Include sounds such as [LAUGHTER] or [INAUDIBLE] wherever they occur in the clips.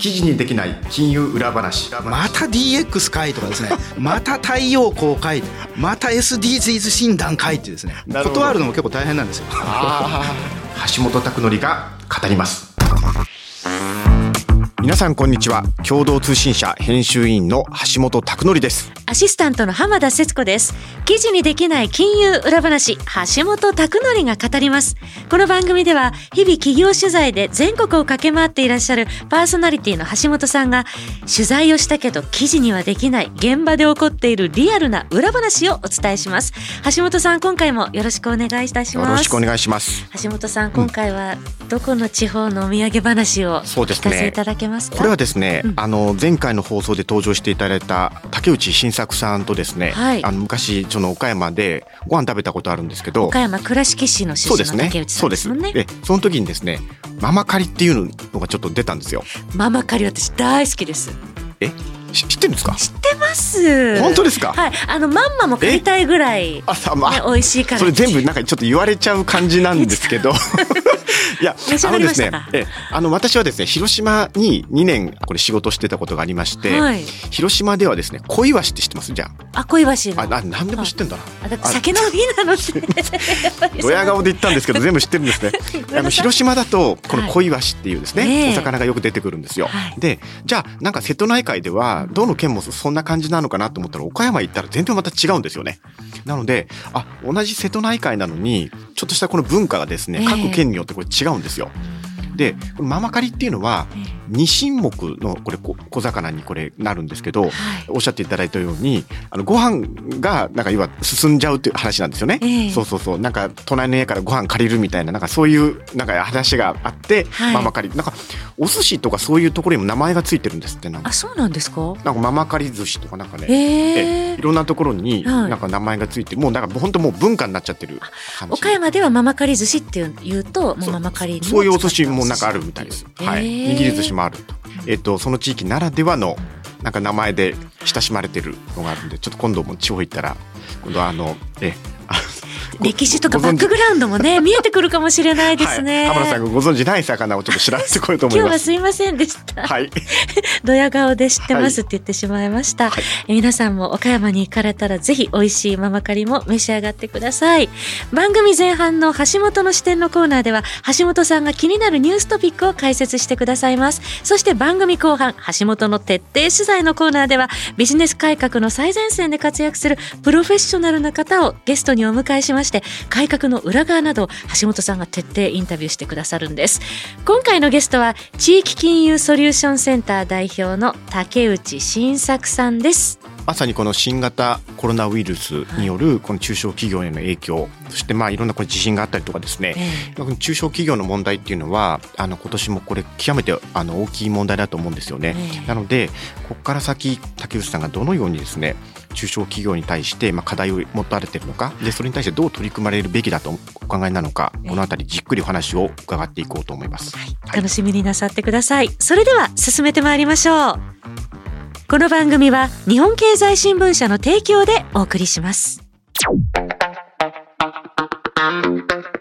記事にできない金融裏話。また DX 会とかですね。[LAUGHS] また太陽光会また SDGs 診断会ってですね。断るのも結構大変なんですよ。橋本拓典が語ります皆さんこんにちは。共同通信社編集員の橋本拓典です。アシスタントの浜田節子です。記事にできない金融裏話橋本拓典が語ります。この番組では日々企業取材で全国を駆け回っていらっしゃるパーソナリティの橋本さんが取材をしたけど記事にはできない現場で起こっているリアルな裏話をお伝えします。橋本さん今回もよろしくお願いいたします。よろしくお願いします。橋本さん今回はどこの地方のお土産話を聞かせていただけますか？これはですね、うん、あの前回の放送で登場していただいた竹内新作さんとですね、はい、あの昔その岡山でご飯食べたことあるんですけど岡山倉敷市の出身の竹内さんですもんね。でその時にですねママカリっていうのがちょっと出たんですよ。ママカリ私大好きです。え？知ってるんですか？知ってます。本当ですか？はい。あのまんまも買いたいぐらい、ね、あ、まあ、美味しいから。それ全部なんかちょっと言われちゃう感じなんですけどいやあのですねえあの私はですね広島に2年これ仕事してたことがありまして、はい、広島ではですね小イワシって知ってます？じゃあ。あ小イワシあ何でも知ってんだな。あ酒の日なので。[LAUGHS] ドヤ顔で言ったんですけど全部知ってるんですね。[LAUGHS] あの広島だとこの小イワシっていうですね、はい、お魚がよく出てくるんですよ、はい、でじゃあなんか瀬戸内海ではどの県もそんな感じなのかなと思ったら岡山行ったら全然また違うんですよね。なのであ同じ瀬戸内海なのにちょっとしたこの文化がですね、各県によってこれ違うんですよ。でママカリっていうのは2品目のこれ小魚にこれなるんですけど、はい、おっしゃっていただいたようにあのご飯がなんかいわ進んじゃうっていう話なんですよね、えー、そうそうそう。なんか隣の家からご飯借りるみたいななんかそういうなんか話があって、はい、ママカリなんかお寿司とかそういうところにも名前がついてるんですってあそうなんですか？なんかママカリ寿司とかなんかね、えー、いろんなところになんか名前がついて、はい、もうなんか本当もう文化になっちゃってる岡山ではママカリ寿司っていうともうママカリそういうお寿司もなんかあるみたいです、はい、握り寿司もあると。えっと、その地域ならではのなんか名前で親しまれてるのがあるんでちょっと今度も地方行ったら今度はあのえ歴史とかバックグラウンドもね見えてくるかもしれないですね、はい、さんがご存知ない魚をちょっと知らせてこようと思います。今日はすいませんでした。はい。ドヤ顔で知ってますって言ってしまいました、はい、え皆さんも岡山に行かれたらぜひ美味しいママカリも召し上がってください。番組前半の橋本の視点のコーナーでは橋本さんが気になるニューストピックを解説してくださいます。そして番組後半橋本の徹底取材のコーナーではビジネス改革の最前線で活躍するプロフェッショナルな方をゲストにお迎えしまして改革の裏側など橋本さんが徹底インタビューしてくださるんです。今回のゲストは地域金融ソリューションセンター代表の竹内新作さんです。まさにこの新型コロナウイルスによるこの中小企業への影響、そしてまあいろんなこれ地震があったりとかですね、えー、中小企業の問題っていうのはあの今年もこれ極めてあの大きい問題だと思うんですよね。えー、なのでここから先竹内さんがどのようにですね中小企業に対してまあ課題を持たれているのかでそれに対してどう取り組まれるべきだとお考えなのかこの辺りじっくりお話を伺っていこうと思います、はい、楽しみになさってください。それでは進めてまいりましょう。この番組は日本経済新聞社の提供でお送りします。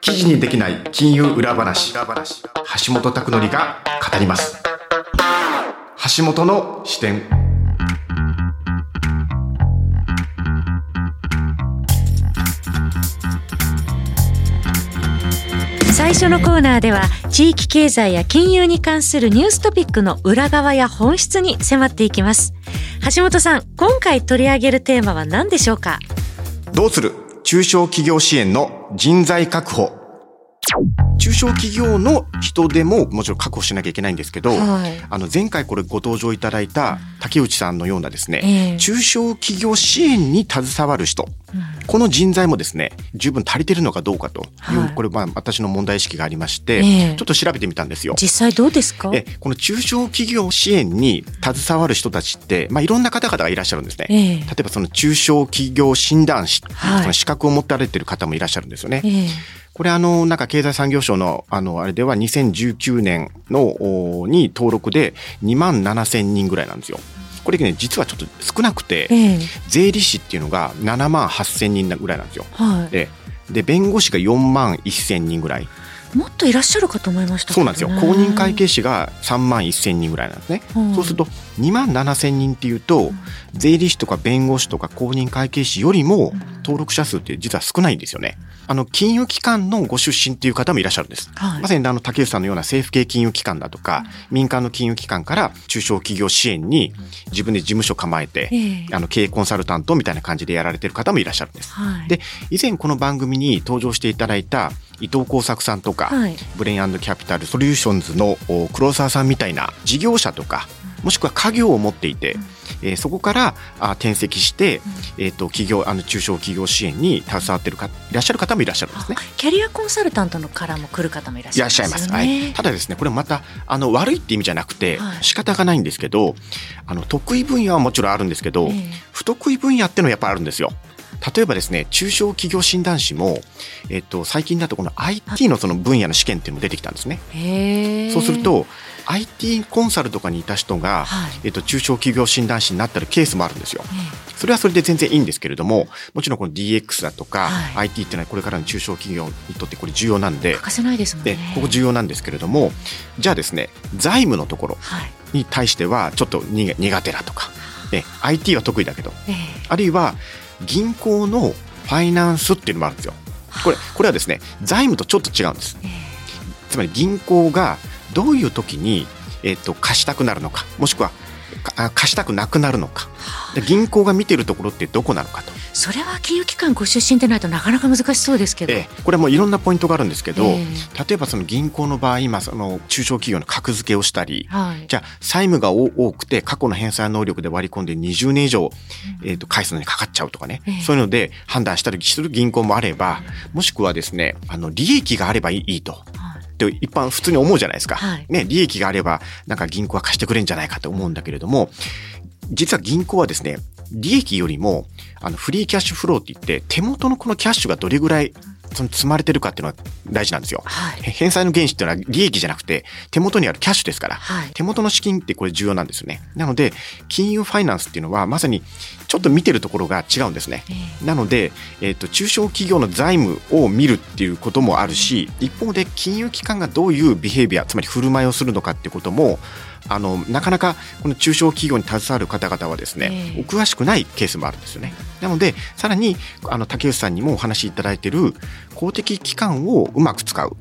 記事にできない金融裏話。橋本拓典が語ります。橋本の視点最初のコーナーでは地域経済や金融に関するニューストピックの裏側や本質に迫っていきます。橋本さん今回取り上げるテーマは何でしょうか？どうする？中小企業支援の人材確保。中小企業の人でももちろん確保しなきゃいけないんですけど、はい、あの前回これご登場いただいた竹内さんのようなですね、えー、中小企業支援に携わる人、うん、この人材もですね十分足りてるのかどうかという、はい、これまあ私の問題意識がありまして、えー、ちょっと調べてみたんですよ。実際どうですか？えこの中小企業支援に携わる人たちって、まあ、いろんな方々がいらっしゃるんですね。えー、例えばその中小企業診断士、はい、その資格を持たれてる方もいらっしゃるんですよね。これあの、なんか経済産業省のあの、あれでは2019年の、に登録で2万7千人ぐらいなんですよ。これね、実はちょっと少なくて、えー、税理士っていうのが7万8千人ぐらいなんですよ。はい、でで、弁護士が4万1千人ぐらい。もっといらっしゃるかと思いました、ね、そうなんですよ。公認会計士が3万1000人ぐらいなんですね、うん、そうすると2万7000人っていうと、うん、税理士とか弁護士とか公認会計士よりも登録者数って実は少ないんですよね。あの金融機関のご出身っていう方もいらっしゃるんです。はい、まさにあの竹内さんのような政府系金融機関だとか、うん、民間の金融機関から中小企業支援に自分で事務所構えて、えー、あの経営コンサルタントみたいな感じでやられてる方もいらっしゃるんです。はい、で以前この番組に登場していただいた伊藤耕作さんとか、はい、ブレインキャピタルソリューションズの黒沢さんみたいな事業者とかもしくは家業を持っていて、えー、そこからあ転籍して、えーと、企業あの中小企業支援に携わってるかいらっしゃる方もいらっしゃるんですね。キャリアコンサルタントのからも来る方もいらっしゃいます、ね、います。はい。ただですね、これまたあの悪いって意味じゃなくて、はい、仕方がないんですけど、あの得意分野はもちろんあるんですけど、えー、不得意分野っていうのはやっぱあるんですよ。例えばですね中小企業診断士も、えっと、最近だとこの IT のその分野の試験っていうのも出てきたんですね。そうすると IT コンサルとかにいた人が、はい、えっと、中小企業診断士になったるケースもあるんですよ。それはそれで全然いいんですけれどももちろんこの DX だとか、はい、IT っていうのはこれからの中小企業にとってこれ重要なんで。欠かせないですもんね。ここ重要なんですけれどもじゃあですね財務のところに対してはちょっと苦手だとか、ね、IT は得意だけど、えー、あるいは銀行のファイナンスっていうのもあるんですよ。これこれはですね財務とちょっと違うんです。つまり銀行がどういう時に、えーと、貸したくなるのかもしくは貸したくなくなるのか。で銀行が見てるところってどこなのかと。それは金融機関ご出身でないとなかなか難しそうですけど、ええ、これもいろんなポイントがあるんですけど、え例えばその銀行の場合今その中小企業の格付けをしたり、はい、じゃあ債務が多くて過去の返済能力で割り込んで20年以上、えー、と返すのにかかっちゃうとかね、そういうので判断したりする銀行もあればもしくはですねあの利益があればいいと。って一般普通に思うじゃないですか。はい、ね、利益があれば、なんか銀行は貸してくれんじゃないかと思うんだけれども、実は銀行はですね、利益よりも、あの、フリーキャッシュフローって言って、手元のこのキャッシュがどれぐらいその積まれてるかっていうのは大事なんですよ。はい、返済の原資っていうのは利益じゃなくて手元にあるキャッシュですから、はい、手元の資金ってこれ重要なんですよね。なので金融ファイナンスっていうのはまさにちょっと見てるところが違うんですね。えー、なので、えーと、中小企業の財務を見るっていうこともあるし一方で金融機関がどういうビヘイビアつまり振る舞いをするのかっていうこともあのなかなかこの中小企業に携わる方々はですね、えー、お詳しくないケースもあるんですよね。なのでさらにあの竹内さんにもお話しいただいている公的機関をうまく使う。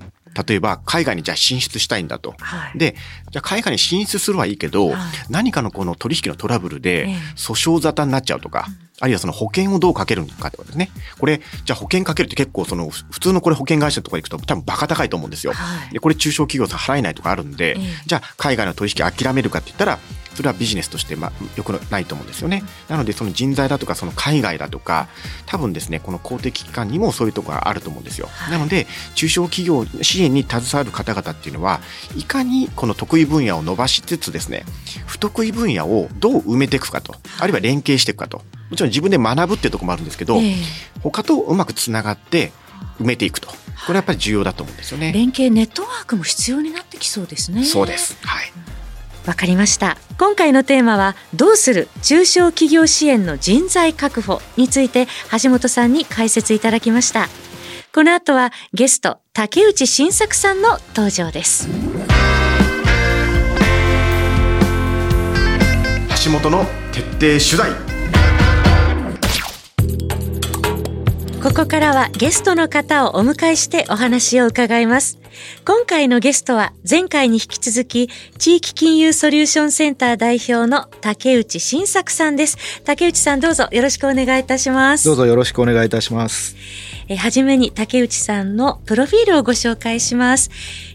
例えば海外にじゃあ進出したいんだと。はい、で、じゃあ海外に進出するはいいけど、はい、何かのこの取引のトラブルで訴訟沙汰になっちゃうとか、えあるいはその保険をどうかけるのかってことですね。これ、じゃあ保険かけるって結構その普通のこれ保険会社とか行くと多分バカ高いと思うんですよ。はい、でこれ中小企業さん払えないとかあるんで、えじゃあ海外の取引諦めるかって言ったら、それはビジネスとしてまあよくないと思うんですよね。なのでその人材だとかその海外だとか多分ですねこの公的機関にもそういうところがあると思うんですよ。はい、なので中小企業支援に携わる方々っていうのはいかにこの得意分野を伸ばしつつですね不得意分野をどう埋めていくかとあるいは連携していくかともちろん自分で学ぶっていうところもあるんですけど、えー、他とうまくつながって埋めていくとこれはやっぱり重要だと思うんですよね。連携ネットワークも必要になってきそうですね。そうです。はい。わかりました今回のテーマはどうする中小企業支援の人材確保について橋本さんに解説いただきましたこの後はゲスト竹内新作さんの登場です橋本の徹底取材ここからはゲストの方をお迎えしてお話を伺います今回のゲストは前回に引き続き地域金融ソリューションセンター代表の竹内晋作さんです。竹内さんどうぞよろしくお願いいたします。どうぞよろしくお願いいたします。えはじめに竹内さんのプロフィールをご紹介します。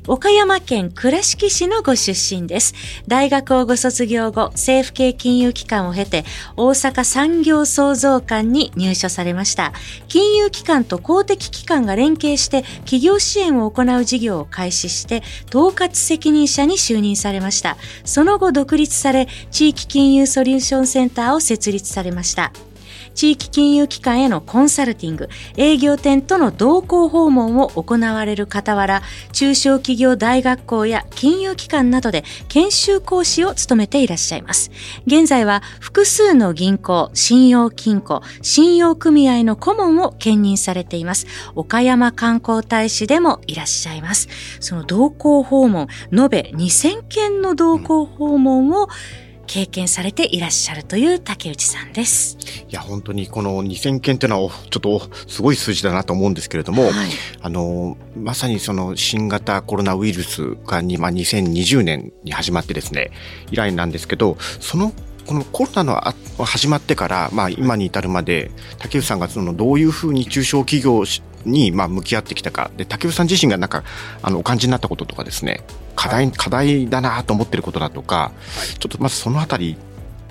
岡山県倉敷市のご出身です。大学をご卒業後、政府系金融機関を経て、大阪産業創造館に入所されました。金融機関と公的機関が連携して企業支援を行う事業を開始して、統括責任者に就任されました。その後独立され、地域金融ソリューションセンターを設立されました。地域金融機関へのコンサルティング、営業店との同行訪問を行われる傍ら、中小企業大学校や金融機関などで研修講師を務めていらっしゃいます。現在は複数の銀行、信用金庫、信用組合の顧問を兼任されています。岡山観光大使でもいらっしゃいます。その同行訪問、延べ2000件の同行訪問を経験されていらっしゃるという竹内さんです。いや、本当にこの2000件っていうのは、ちょっとすごい数字だなと思うんですけれども、はい、あの、まさにその新型コロナウイルスがに、まあ、2020年に始まってですね、以来なんですけど、そのこのコロナの始まってから、まあ、今に至るまで竹内さんがそのどういうふうに中小企業にまあ向き合ってきたか。で竹内さん自身がなんかあのお感じになったこととかですね。課題、はい、課題だなと思ってることだとか、はい、ちょっとまずそのあたり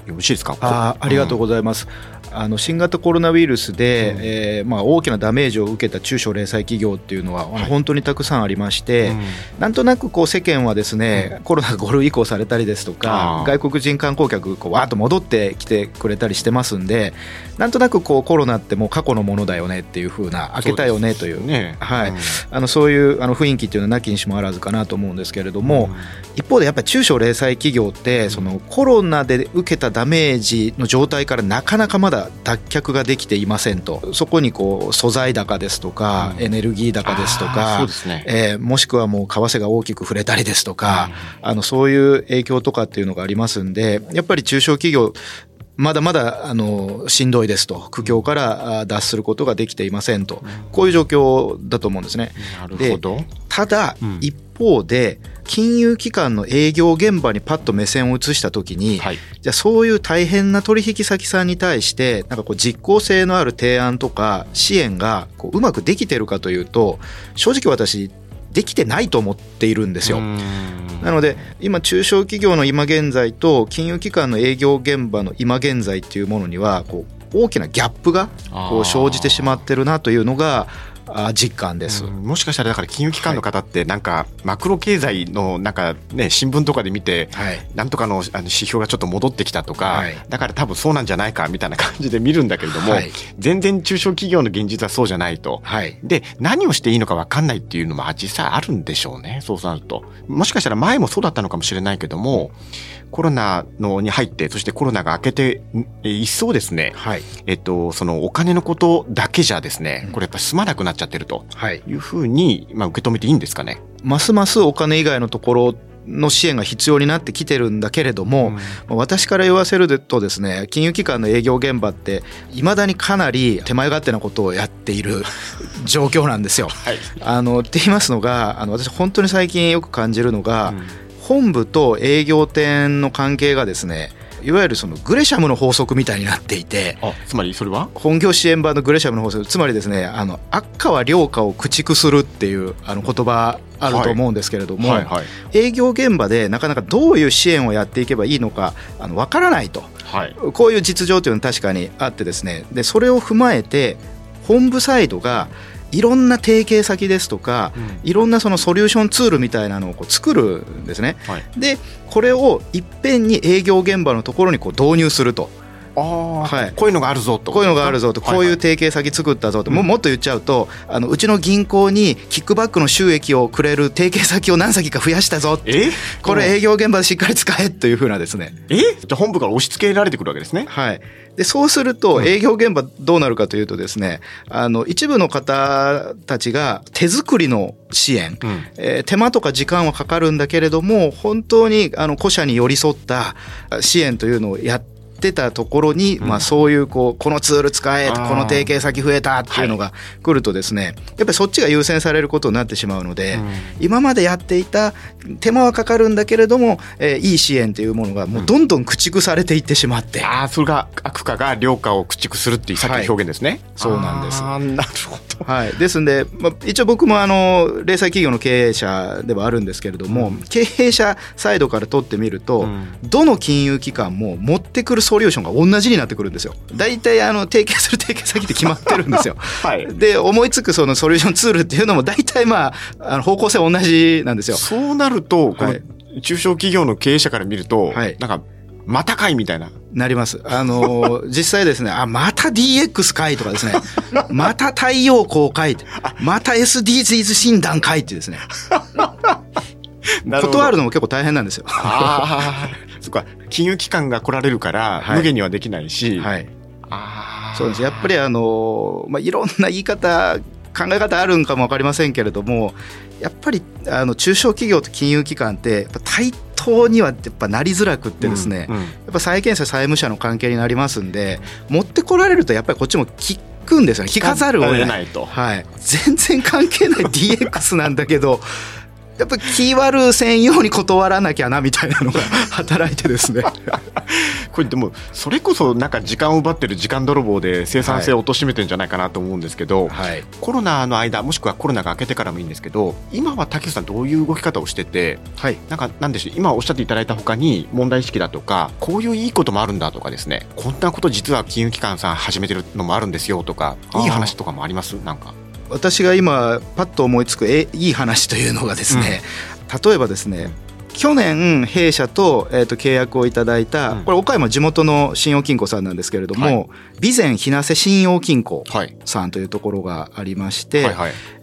よろしいですか？あありがとうございます、うん、あの新型コロナウイルスで、うん、えー、まあ、大きなダメージを受けた中小零細企業っていうのは、はい、本当にたくさんありまして、うん、なんとなくこう世間はですね、コロナが5類移行されたりですとか外国人観光客こうわーっと戻ってきてくれたりしてますんでなんとなくこうコロナってもう過去のものだよねっていうふうな開けたよねという。ね、はい、あのそういうあの雰囲気っていうのはなきにしもあらずかなと思うんですけれども、一方でやっぱり中小零細企業ってそのコロナで受けたダメージの状態からなかなかまだ脱却ができていませんと。そこにこう素材高ですとか、エネルギー高ですとかね。えー、もしくはもう為替が大きく触れたりですとか、あのそういう影響とかっていうのがありますんでやっぱり中小企業まだまだあのしんどいですと。苦境から脱することができていませんと。こういう状況だと思うんですね。なるほど。ただ、一方で金融機関の営業現場にパッと目線を移した時に、はい、じゃあそういう大変な取引先さんに対してなんかこう実効性のある提案とか支援がこううまくできてるかというと正直私できてないと思っているんですよ。なので今中小企業の今現在と金融機関の営業現場の今現在っていうものにはこう大きなギャップがこう生じてしまってるなというのがあ実感です、もしかしたらだから金融機関の方ってなんかマクロ経済のなんかね新聞とかで見て、はい、なんとかのあの指標がちょっと戻ってきたとか、はい、だから多分そうなんじゃないかみたいな感じで見るんだけれども、はい、全然中小企業の現実はそうじゃないと、はい、で何をしていいのか分かんないっていうのも実際あるんでしょうねそうなると。もしかしたら前もそうだったのかもしれないけどもコロナのに入って、そしてコロナが明けて、一層ですね、はい、えっと、そのお金のことだけじゃですね、これやっぱ済まなくなっちゃってると。い。うふうに、まあ、受け止めていいんですかね。ますますお金以外のところの支援が必要になってきてるんだけれども、うん、私から言わせるとですね金融機関の営業現場っていまだにかなり手前勝手なことをやっている [LAUGHS] 状況なんですよ。はい、あのって言いますのがあの私本当に最近よく感じるのが、うん。本部と営業店の関係がですねいわゆるそのグレシャムの法則みたいになっていてつまりそれは？本業支援版のグレシャムの法則つまりですねあの悪化は良化を駆逐するっていうあの言葉あると思うんですけれども、はいはい。はい、営業現場でなかなかどういう支援をやっていけばいいのかあの分からないと、はい、こういう実情というのは確かにあってですねでそれを踏まえて本部サイドがいろんな提携先ですとか、うん、いろんなそのソリューションツールみたいなのをこう作るんですね。はい、でこれをいっぺんに営業現場のところにこう導入すると。はい、こういうのがあるぞと。こういうのがあるぞと。こういう提携先作ったぞと、ももっと言っちゃうとあのうちの銀行にキックバックの収益をくれる提携先を何先か増やしたぞ。え？これ営業現場でしっかり使えというふうなですね。え？じゃ本部から押し付けられてくるわけですね。はい。でそうすると営業現場どうなるかというとですね、あの一部の方たちが手作りの支援、うん、えー、手間とか時間はかかるんだけれども本当にあの古社に寄り添った支援というのをやってってたところに、まあ、そういうこうこのツール使えこの提携先増えたっていうのが来るとですねやっぱりそっちが優先されることになってしまうので、今までやっていた手間はかかるんだけれども、えー、いい支援というものがもうどんどん駆逐されていってしまって、うん、ああそれが悪化が良化を駆逐するっていうさっきの表現ですね、はい、そうなんです。あなるほど、はい、ですんで、まあ、一応僕もあの零細企業の経営者ではあるんですけれども、うん、経営者サイドから取ってみると、うん、どの金融機関も持ってくるソリューションが同じになってくるんですよ。大体あの提携する提携先って決まってるんですよ。[LAUGHS] はい、で思いつくそのソリューションツールっていうのも大体まああの方向性同じなんですよ。そうなると、はい、中小企業の経営者から見ると、はい、なんかまたかいみたいな。なります。あの、[LAUGHS] 実際ですね、あ、また DX かいとかですね、[LAUGHS] また太陽光かいまた SDGs 診断かいってですね。[LAUGHS] 断るのも結構大変なんですよ。ああ、そっか。金融機関が来られるから、無限にはできないし。はい。あそうです。やっぱりあの、まあ、いろんな言い方、考え方あるんかも分かりませんけれどもやっぱりあの中小企業と金融機関って対等にはやっぱなりづらくってですね、うんうん、やっぱ債権者債務者の関係になりますんで持ってこられるとやっぱりこっちも聞くんですよね。聞かざるを得ない。と、はい、全然関係ない DX なんだけどやっぱ気悪専用に断らなきゃなみたいなのが働いてですね。[LAUGHS] これでもそれこそなんか時間を奪ってる時間泥棒で生産性を貶めてるんじゃないかなと思うんですけど、はい、コロナの間もしくはコロナが明けてからもいいんですけど今は竹内さんどういう動き方をしてて、はい、なんかなんでしょう今おっしゃっていただいたほかに問題意識だとかこういういいこともあるんだとかですね。こんなこと実は金融機関さん始めてるのもあるんですよとかいい話とかもあります？なんか私が今パッと思いつくえいい話というのがですね、うん、例えばですね去年弊社と,、えー、と契約をいただいた、これ岡山地元の信用金庫さんなんですけれども、はい、備前日生信用金庫さんというところがありまして、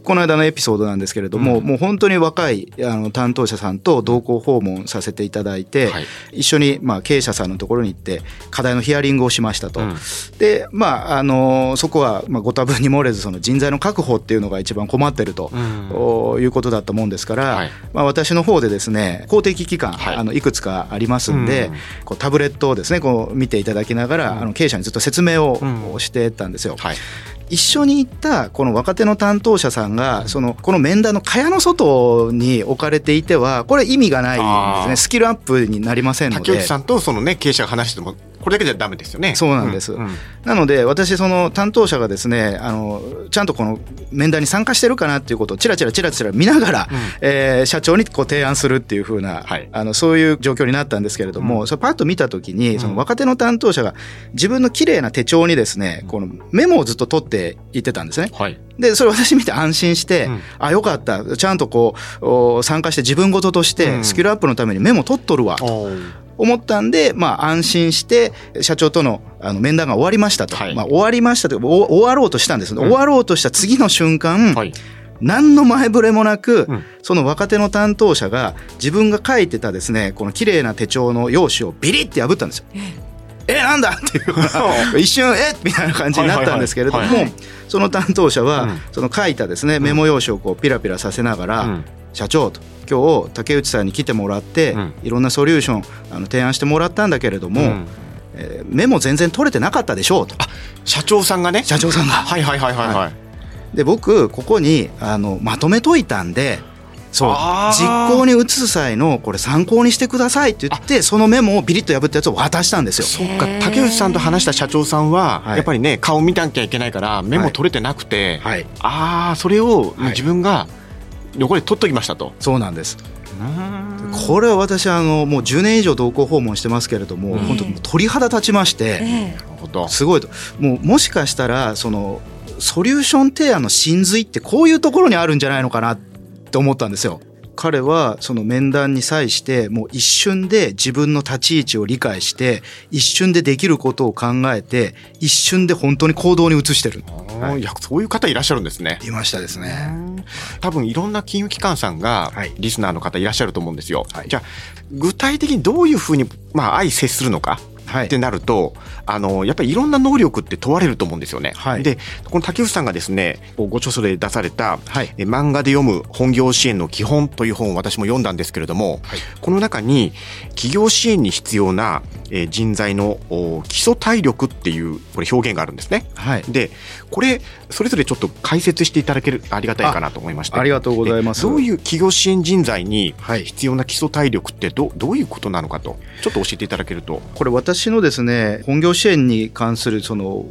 この間のエピソードなんですけれども、うん、もう本当に若いあの担当者さんと同行訪問させていただいて、はい、一緒にまあ経営者さんのところに行って課題のヒアリングをしましたと。うん、でまああのそこはまあご多分に漏れずその人材の確保っていうのが一番困ってると、うん、いうことだったもんですから、はい、まあ私の方でですね公的機関、はい、あのいくつかありますんで、こうタブレットをですねこう見ていただきながら、あの経営者にずっと説明をしてたんですよ。はい一緒に行ったこの若手の担当者さんがそのこの面談の蚊帳の外に置かれていてはこれ意味がないんですね。スキルアップになりませんので。竹内さんとそのね経営者が話してもこれだけじゃダメですよね。そうなんです。うんうん、なので私その担当者がですねあのちゃんとこの面談に参加してるかなっていうことをちらちらちらちら見ながら、うん、えー、社長にこう提案するっていうふうな、はい、あのそういう状況になったんですけれども、うん、それパッと見た時にその若手の担当者が自分の綺麗な手帳にですねこのメモをずっと取っていってたんですね。はいで、それ私見て安心して、うん、あ、よかった。ちゃんとこう、参加して自分事として、スキルアップのためにメモ取っとるわ。思ったんで、まあ、安心して社長とのあの面談が終わりましたと、はい、まあ、終わりましたと終わろうとしたんです、うん、終わろうとした次の瞬間、はい、何の前触れもなく、うん、その若手の担当者が自分が書いてたですねこの綺麗な手帳の用紙をビリって破ったんですよ。えなんだ？[LAUGHS] っていう。一瞬え？みたいな感じになったんですけれども、その担当者は、その書いたですねメモ用紙をこうピラピラさせながら、社長と今日竹内さんに来てもらって、うん、いろんなソリューションあの提案してもらったんだけれども、うん、えー、メモ全然取れてなかったでしょうと。社長さんがね？社長さんが。[LAUGHS] はいはいはいはいはい、はい、で僕ここにあのまとめといたんでそう実行に移す際のこれ参考にしてくださいって言ってそのメモをビリッと破ったやつを渡したんですよ。そっか。竹内さんと話した社長さんは、やっぱりね顔見なきゃいけないからメモ取れてなくて、はい、ああそれを自分が、横で取っときましたと。そうなんです。これは私あのもう10年以上同行訪問してますけれども、本当鳥肌立ちまして、えー、すごいと。もうもしかしたらそのソリューション提案の真髄ってこういうところにあるんじゃないのかなって思ったんですよ。彼はその面談に際してもう一瞬で自分の立ち位置を理解して一瞬でできることを考えて一瞬で本当に行動に移してる、はい、い。やそういう方いらっしゃるんですね。いましたですね。多分いろんな金融機関さんがリスナーの方いらっしゃると思うんですよ、はい、じゃあ具体的にどういうふうにまあ相接するのかってなると、あのやっぱりいろんな能力って問われると思うんですよね。はい、でこの竹内さんがですねご著書で出された、はい、え漫画で読む本業支援の基本という本を私も読んだんですけれども、はい、この中に企業支援に必要な、え人材の基礎体力っていうこれ表現があるんですね。はい、でこれそれぞれちょっと解説していただけるありがたいかなと思いまして。ありがとうございます。どういう企業支援人材に必要な基礎体力ってどどういうことなのかとちょっと教えていただけると。これ私のですね本業支援に関するその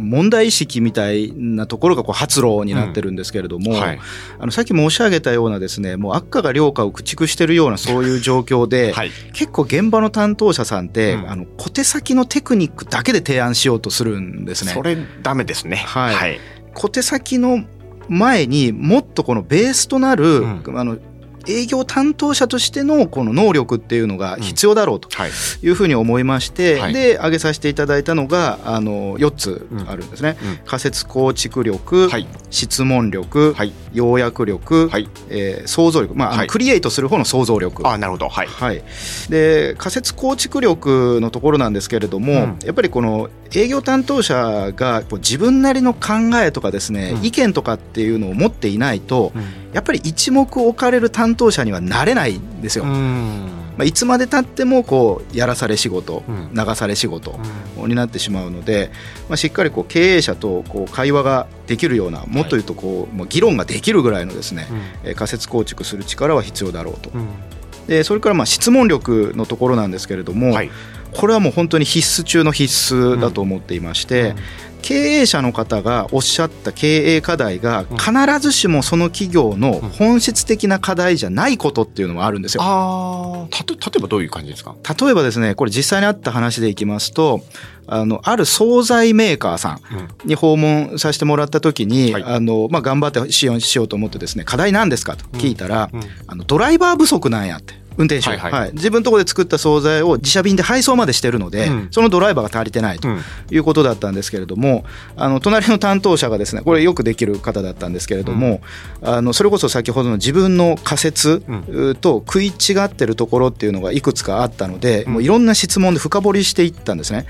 問題意識みたいなところがこう発露になってるんですけれども、うん。はい、あのさっき申し上げたようなですねもう悪化が良化を駆逐しているようなそういう状況で、はい、結構現場の担当者さんって、うん、あの小手先のテクニックだけで提案しようとするんですね。それダメですね、はい、はい、小手先の前にもっとこのベースとなる、うん、あの営業担当者としてのこの能力っていうのが必要だろうとい。うふうに思いまして、はい、で挙げさせていただいたのがあの4つあるんですね、うん。うん、仮説構築力、はい、質問力、はい、要約力、はい。えー、想像力、まあ、はい、クリエイトする方の想像力。あなるほど、はい。はい、で仮説構築力のところなんですけれども、うん、やっぱりこの営業担当者が自分なりの考えとかですね、うん、意見とかっていうのを持っていないと、うん、やっぱり一目置かれる担当者にはなれないんですよ。まあ、いつまでたってもこうやらされ仕事、流され仕事になってしまうので、まあ、しっかりこう経営者とこう会話ができるようなもっと言うとこう、もう議論ができるぐらいのですね、うん、仮説構築する力は必要だろうと。でそれからまあ質問力のところなんですけれども、はいこれはもう本当に必須中の必須だと思っていまして、経営者の方がおっしゃった経営課題が必ずしもその企業の本質的な課題じゃないことっていうのもあるんですよ。あた例えばどういう感じですか？例えばですねこれ実際にあった話でいきますとあのある惣菜メーカーさんに訪問させてもらった時に、あのまあ、頑張ってしようしようと思ってですね課題なんですかと聞いたら、あのドライバー不足なんやって。運転手、はい、はい。はい、自分のところで作った惣菜を自社便で配送までしてるので、うん、そのドライバーが足りてないということだったんですけれども、あの隣の担当者がですねこれよくできる方だったんですけれども、うん、あのそれこそ先ほどの自分の仮説と食い違ってるところっていうのがいくつかあったので、もういろんな質問で深掘りしていったんですね。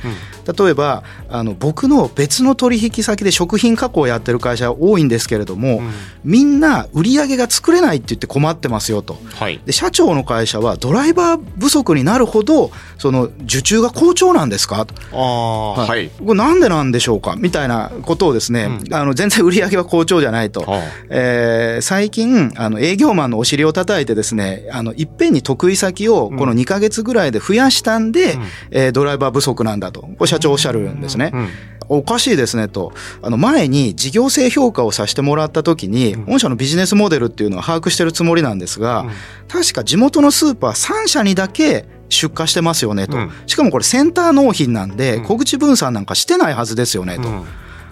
例えばあの僕の別の取引先で食品加工をやってる会社多いんですけれども、みんな売り上げが作れないって言って困ってますよと。はい、で社長の会社はドライバー不足になるほどその受注が好調なんですか？あ、はい、はい、これなんでなんでしょうか？みたいなことをですね、うん、あの全然売り上げは好調じゃないと、はあ、えー、最近あの営業マンのお尻を叩いてですねあのいっぺんに得意先をこの2か月ぐらいで増やしたんで、うん、えー、ドライバー不足なんだとこれ社長おっしゃるんですね。うんおかしいですねと。あの前に事業性評価をさせてもらった時に、御社のビジネスモデルっていうのは把握してるつもりなんですが、確か地元のスーパー3社にだけ出荷してますよねと、しかもこれセンター納品なんで小口分散なんかしてないはずですよねと。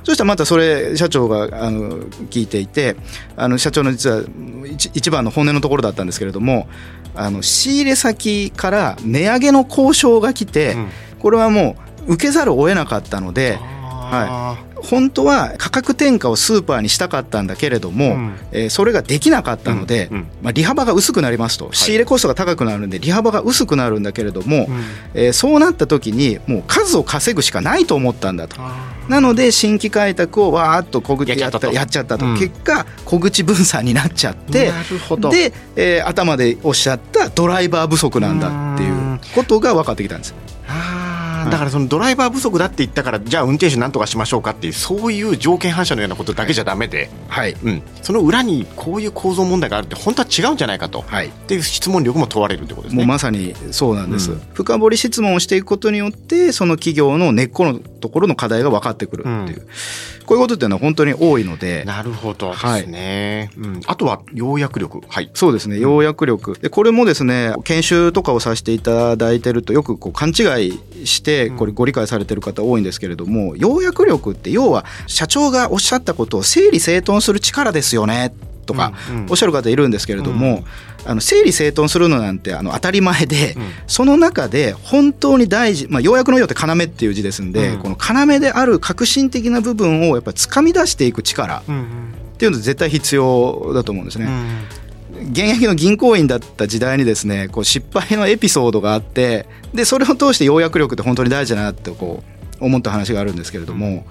そしたらまたそれ社長があの聞いていてあの社長の実は一番の本音のところだったんですけれどもあの仕入れ先から値上げの交渉が来て、これはもう受けざるを得なかったので。はい、本当は価格転嫁をスーパーにしたかったんだけれども、うん、えー、それができなかったので、うん。うん、まあ、利幅が薄くなりますと、はい、仕入れコストが高くなるんで利幅が薄くなるんだけれども、うん、えー、そうなった時にもう数を稼ぐしかないと思ったんだと。なので新規開拓をわーっと小口やったやっちゃったと、うん、結果小口分散になっちゃってで、えー、頭でおっしゃったドライバー不足なんだっていうことが分かってきたんです。だからそのドライバー不足だって言ったからじゃあ運転手なんとかしましょうかっていうそういう条件反射のようなことだけじゃだめで、はい。うん、その裏にこういう構造問題があるって本当は違うんじゃないかと、はい、っていう質問力も問われるってことですね。もうまさにそうなんです、うん、深掘り質問をしていくことによってその企業の根っこのところの課題が分かってくるっていう。うんこういうことっていうのは本当に多いので。なるほどですね。はい、うん、あとは要約力。はい。そうですね。要約力。で、これもですね、研修とかをさせていただいてるとよくこう勘違いして、これご理解されてる方多いんですけれども、要約力って要は社長がおっしゃったことを整理整頓する力ですよね。とかおっしゃる方いるんですけれども、あの整理整頓するのなんてあの当たり前で、その中で本当に大事、まあ、要約のようって要っていう字ですんで、この要である革新的な部分をやっぱり掴み出していく力っていうのは絶対必要だと思うんですね。現役の銀行員だった時代にですねこう失敗のエピソードがあってでそれを通して要約力って本当に大事だなってこう思った話があるんですけれども。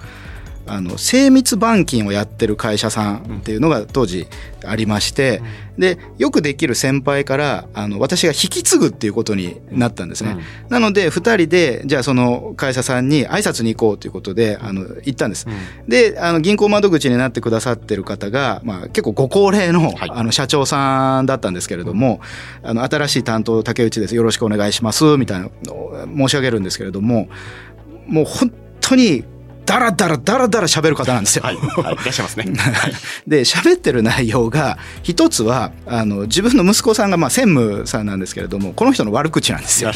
あの精密板金をやってる会社さんっていうのが当時ありまして、でよくできる先輩からあの私が引き継ぐっていうことになったんですね、なので2人でじゃあその会社さんに挨拶に行こうということであの行ったんです、であの銀行窓口になってくださってる方が、まあ、結構ご高齢の,、あの社長さんだったんですけれども、あの新しい担当竹内です。よろしくお願いします。みたいなのを申し上げるんですけれどももう本当にだらだらだらだら喋る方なんですよ。はい、はい、いらっしゃいますね。[LAUGHS] はい、で喋ってる内容が一つはあの自分の息子さんがまあ専務さんなんですけれどもこの人の悪口なんですよ。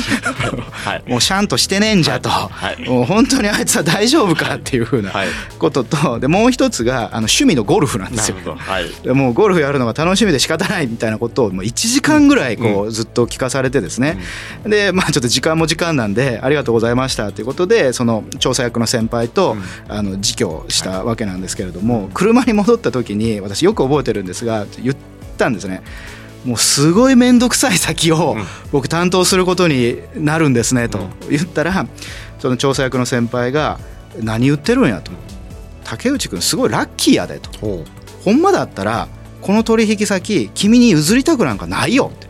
はい、[LAUGHS] もうシャンとしてねえんじゃと、はい、もう本当にあいつは大丈夫かっていうふうなことと、でもう一つがあの趣味のゴルフなんですよ。はい、でもうゴルフやるのが楽しみで仕方ないみたいなことをもう1時間ぐらいこうずっと聞かされてですね、うん、でまあちょっと時間も時間なんでありがとうございましたということでその調査役の先輩と、あの自供したわけなんですけれども、車に戻った時に私よく覚えてるんですが言ったんですね。もうすごい面倒くさい先を僕担当することになるんですねと言ったらその調査役の先輩が「何言ってるんや」と「竹内君すごいラッキーやで」と「ほんまだったらこの取引先君に譲りたくなんかないよ」って。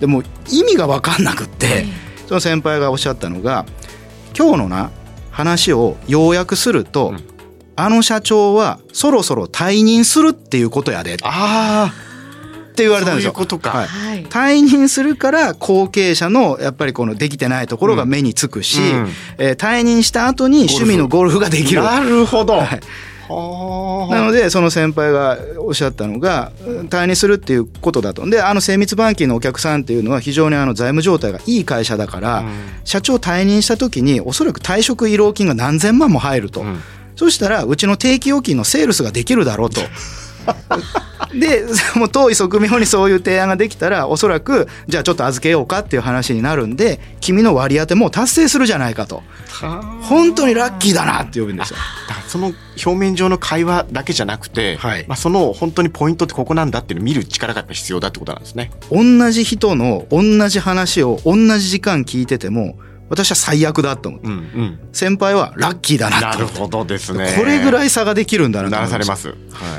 でも意味が分かんなくってその先輩がおっしゃったのが「今日のな話を要約すると、うん、あの社長はそろそろ退任するっていうことやで。あって言われたんですよ。ういうことか、はい、退任するから後継者のやっぱりこのできてないところが目につくし、うん、えー、退任した後に趣味のゴルフができる。なるほど。はいなのでその先輩がおっしゃったのが退任するっていうことだと。であの精密板金のお客さんっていうのは非常にあの財務状態がいい会社だから、うん、社長退任した時におそらく退職慰労金が何千万も入ると、うん、そしたらうちの定期預金のセールスができるだろうと。で [LAUGHS] もう遠い側面にそういう提案ができたらおそらくじゃあちょっと預けようかっていう話になるんで君の割り当ても達成するじゃないかと本当にラッキーだなって呼ぶんですよ。その表面上の会話だけじゃなくて、はい、まあ、その本当にポイントってここなんだっていうのを見る力がやっぱ必要だってことなんですね。同じ人の同じ話を同じ時間聞いてても私は最悪だと思って、うんうん、先輩はラッキーだななるほどですね。これぐらい差ができるんだなならされます、はい、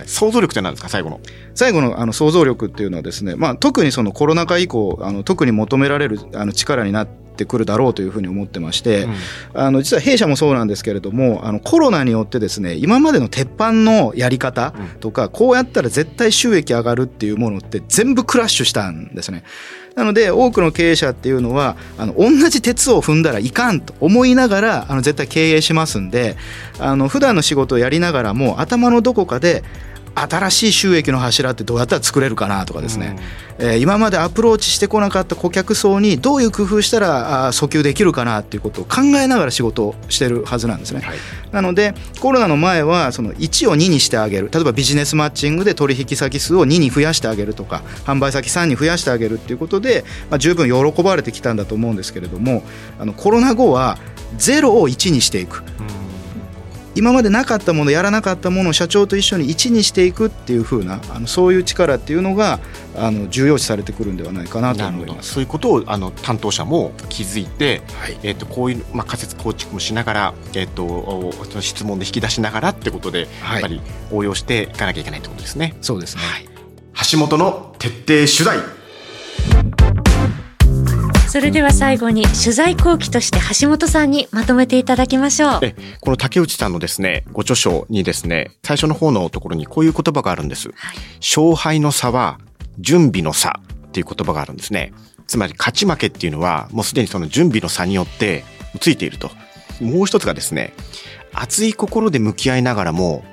想像力って何ですか？最後の。最後のあの想像力っていうのはですね、まあ、特にそのコロナ禍以降あの特に求められるあの力になってくるだろうというふうに思ってまして、うん、あの実は弊社もそうなんですけれどもあのコロナによってですね今までの鉄板のやり方とか、うん、こうやったら絶対収益上がるっていうものって全部クラッシュしたんですね。なので多くの経営者っていうのはあの同じ鉄を踏んだらいかんと思いながらあの絶対経営しますんであの普段の仕事をやりながらも頭のどこかで新しい収益の柱ってどうやったら作れるかなとかですね、うん、えー、今までアプローチしてこなかった顧客層にどういう工夫したらあ訴求できるかなっていうことを考えながら仕事をしてるはずなんですね、はい、なのでコロナの前はその1を2にしてあげる。例えばビジネスマッチングで取引先数を2に増やしてあげるとか販売先3に増やしてあげるっていうことで、まあ、十分喜ばれてきたんだと思うんですけれどもあのコロナ後は0を1にしていく。うん今までなかったものやらなかったものを社長と一緒に1にしていくっていうふうなあのそういう力っていうのがあの重要視されてくるんではないかなと思います。そういうことをあの担当者も気づいて、はい、えー、とこういう、まあ、仮説構築もしながら、えーと、質問で引き出しながらってことで、はい、やっぱり応用していかなきゃいけないってことですね。そうですね、はい、橋本の徹底取材それでは最後に取材後期として橋本さんにまとめていただきましょう。この竹内さんのですね、ご著書にですね、最初の方のところにこういう言葉があるんです。はい、勝敗の差は準備の差っていう言葉があるんですね。つまり勝ち負けっていうのはもうすでにその準備の差によってついていると。もう一つがですね、熱い心で向き合いながらも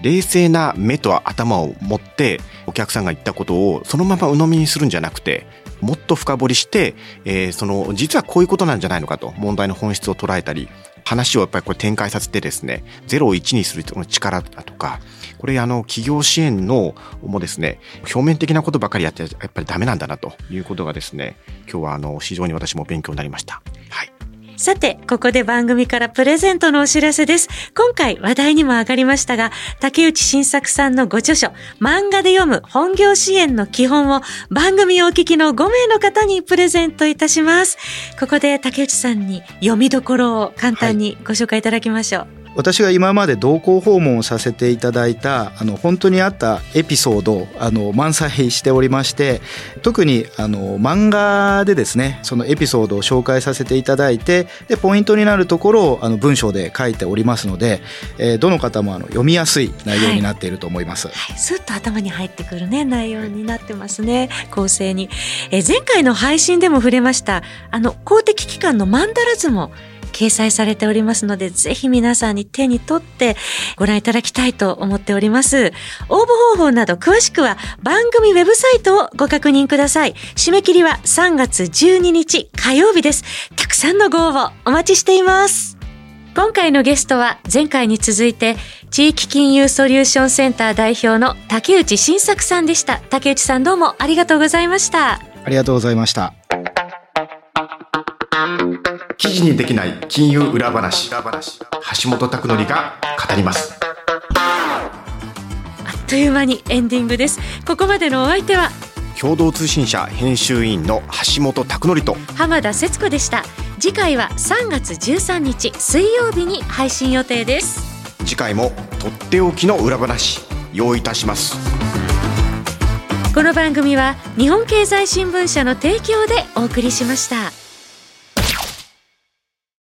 冷静な目と頭を持ってお客さんが言ったことをそのまま鵜呑みにするんじゃなくてもっと深掘りして、えー、その実はこういうことなんじゃないのかと問題の本質を捉えたり話をやっぱりこれ展開させてですね0を1にする力だとかこれあの企業支援のもですね表面的なことばかりやってやっぱりダメなんだなということがですね今日はあの非常に私も勉強になりました。はいさて、ここで番組からプレゼントのお知らせです。今回話題にも上がりましたが、竹内晋作さんのご著書、漫画で読む本業支援の基本を番組お聞きの5名の方にプレゼントいたします。ここで竹内さんに読みどころを簡単にご紹介いただきましょう。はい私が今まで同行訪問をさせていただいたあの本当にあったエピソードあの満載しておりまして特にあの漫画でですねそのエピソードを紹介させていただいてでポイントになるところをあの文章で書いておりますので、えー、どの方もあの読みやすい内容になっていると思います、はい。はい、スッと頭に入ってくるね内容になってますね。構成に、えー、前回の配信でも触れましたあの公的機関のマンダラズも掲載されておりますので、ぜひ皆さんに手に取ってご覧いただきたいと思っております。応募方法など詳しくは番組ウェブサイトをご確認ください。締め切りは3月12日火曜日です。たくさんのご応募お待ちしています。今回のゲストは前回に続いて地域金融ソリューションセンター代表の竹内晋作さんでした。竹内さんどうもありがとうございました。ありがとうございました。記事にできない金融裏話。橋本拓典が語ります。あっという間にエンディングです。ここまでのお相手は共同通信社編集員の橋本拓典と浜田節子でした。次回は3月13日水曜日に配信予定です次回もとっておきの裏話用意いたしますこの番組は日本経済新聞社の提供でお送りしました。